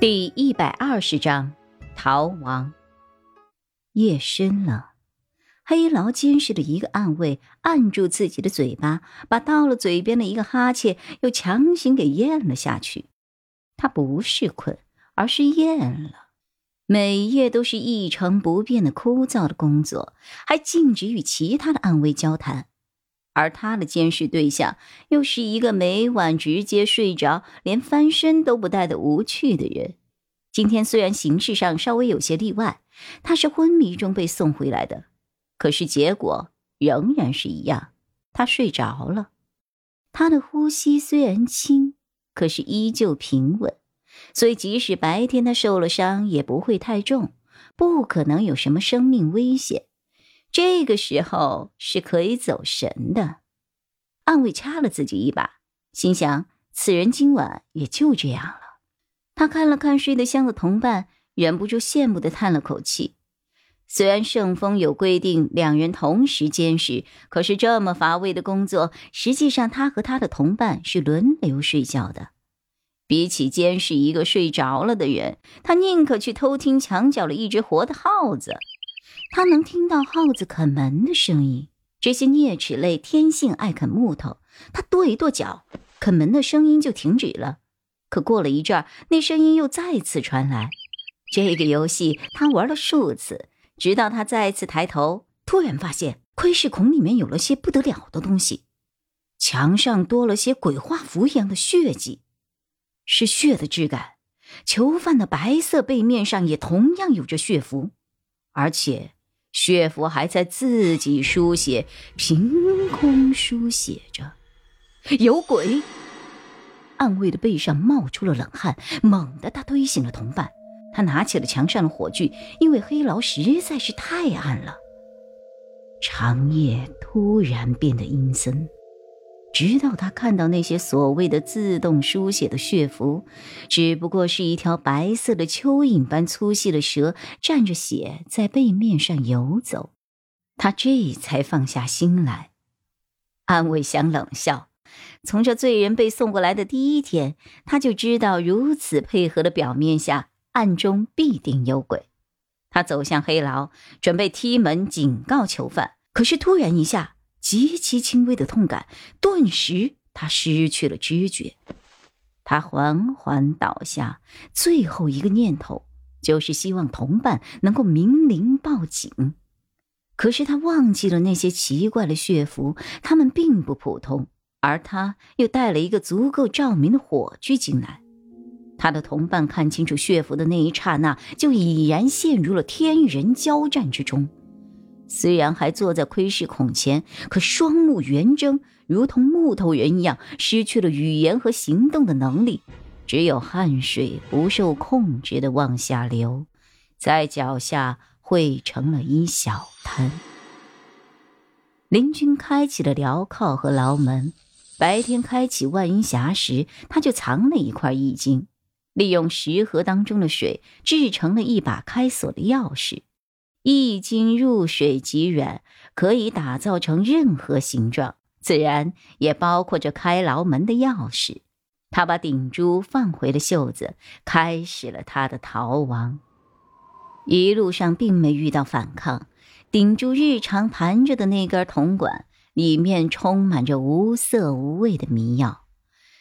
第一百二十章逃亡。夜深了，黑牢监视的一个暗卫按住自己的嘴巴，把到了嘴边的一个哈欠又强行给咽了下去。他不是困，而是厌了。每夜都是一成不变的枯燥的工作，还禁止与其他的暗卫交谈。而他的监视对象又是一个每晚直接睡着、连翻身都不带的无趣的人。今天虽然形式上稍微有些例外，他是昏迷中被送回来的，可是结果仍然是一样，他睡着了。他的呼吸虽然轻，可是依旧平稳，所以即使白天他受了伤，也不会太重，不可能有什么生命危险。这个时候是可以走神的。暗卫掐了自己一把，心想：此人今晚也就这样了。他看了看睡得香的同伴，忍不住羡慕的叹了口气。虽然圣风有规定两人同时监视，可是这么乏味的工作，实际上他和他的同伴是轮流睡觉的。比起监视一个睡着了的人，他宁可去偷听墙角了一只活的耗子。他能听到耗子啃门的声音。这些啮齿类天性爱啃木头，他跺一跺脚，啃门的声音就停止了。可过了一阵儿，那声音又再次传来。这个游戏他玩了数次，直到他再次抬头，突然发现窥视孔里面有了些不得了的东西，墙上多了些鬼画符一样的血迹，是血的质感。囚犯的白色背面上也同样有着血符，而且血符还在自己书写，凭空书写着“有鬼”。暗卫的背上冒出了冷汗，猛地他推醒了同伴。他拿起了墙上的火炬，因为黑牢实在是太暗了。长夜突然变得阴森，直到他看到那些所谓的自动书写的血符，只不过是一条白色的蚯蚓般粗细的蛇蘸着血在背面上游走，他这才放下心来。安卫想冷笑。从这罪人被送过来的第一天，他就知道如此配合的表面下，暗中必定有鬼。他走向黑牢，准备踢门警告囚犯，可是突然一下，极其轻微的痛感，顿时他失去了知觉。他缓缓倒下，最后一个念头就是希望同伴能够鸣铃报警。可是他忘记了那些奇怪的血符，他们并不普通。而他又带了一个足够照明的火炬进来，他的同伴看清楚血符的那一刹那，就已然陷入了天人交战之中。虽然还坐在窥视孔前，可双目圆睁，如同木头人一样，失去了语言和行动的能力，只有汗水不受控制的往下流，在脚下汇成了一小滩。林军开启了镣铐和牢门。白天开启万阴匣时，他就藏了一块易经，利用石盒当中的水制成了一把开锁的钥匙。一经入水即软，可以打造成任何形状，自然也包括着开牢门的钥匙。他把顶珠放回了袖子，开始了他的逃亡。一路上并没遇到反抗，顶珠日常盘着的那根铜管。里面充满着无色无味的迷药，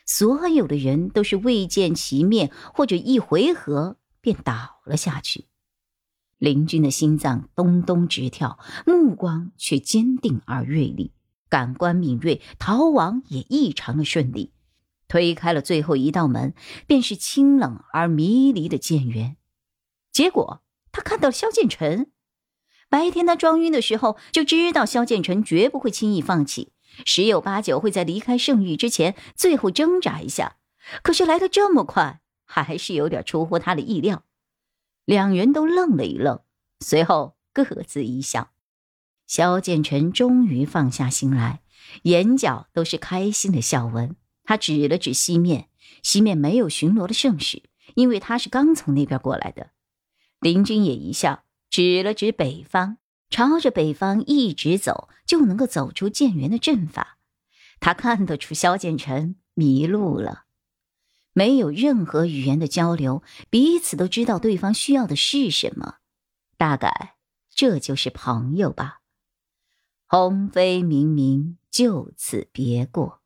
所有的人都是未见其面或者一回合便倒了下去。林军的心脏咚咚直跳，目光却坚定而锐利，感官敏锐，逃亡也异常的顺利。推开了最后一道门，便是清冷而迷离的剑园。结果他看到萧剑尘。白天他装晕的时候就知道萧剑尘绝不会轻易放弃，十有八九会在离开圣域之前最后挣扎一下。可是来的这么快，还是有点出乎他的意料。两人都愣了一愣，随后各自一笑。萧剑尘终于放下心来，眼角都是开心的笑纹。他指了指西面，西面没有巡逻的圣使，因为他是刚从那边过来的。林君也一笑。指了指北方，朝着北方一直走，就能够走出建元的阵法。他看得出萧剑尘迷路了。没有任何语言的交流，彼此都知道对方需要的是什么。大概这就是朋友吧。鸿飞明明，就此别过。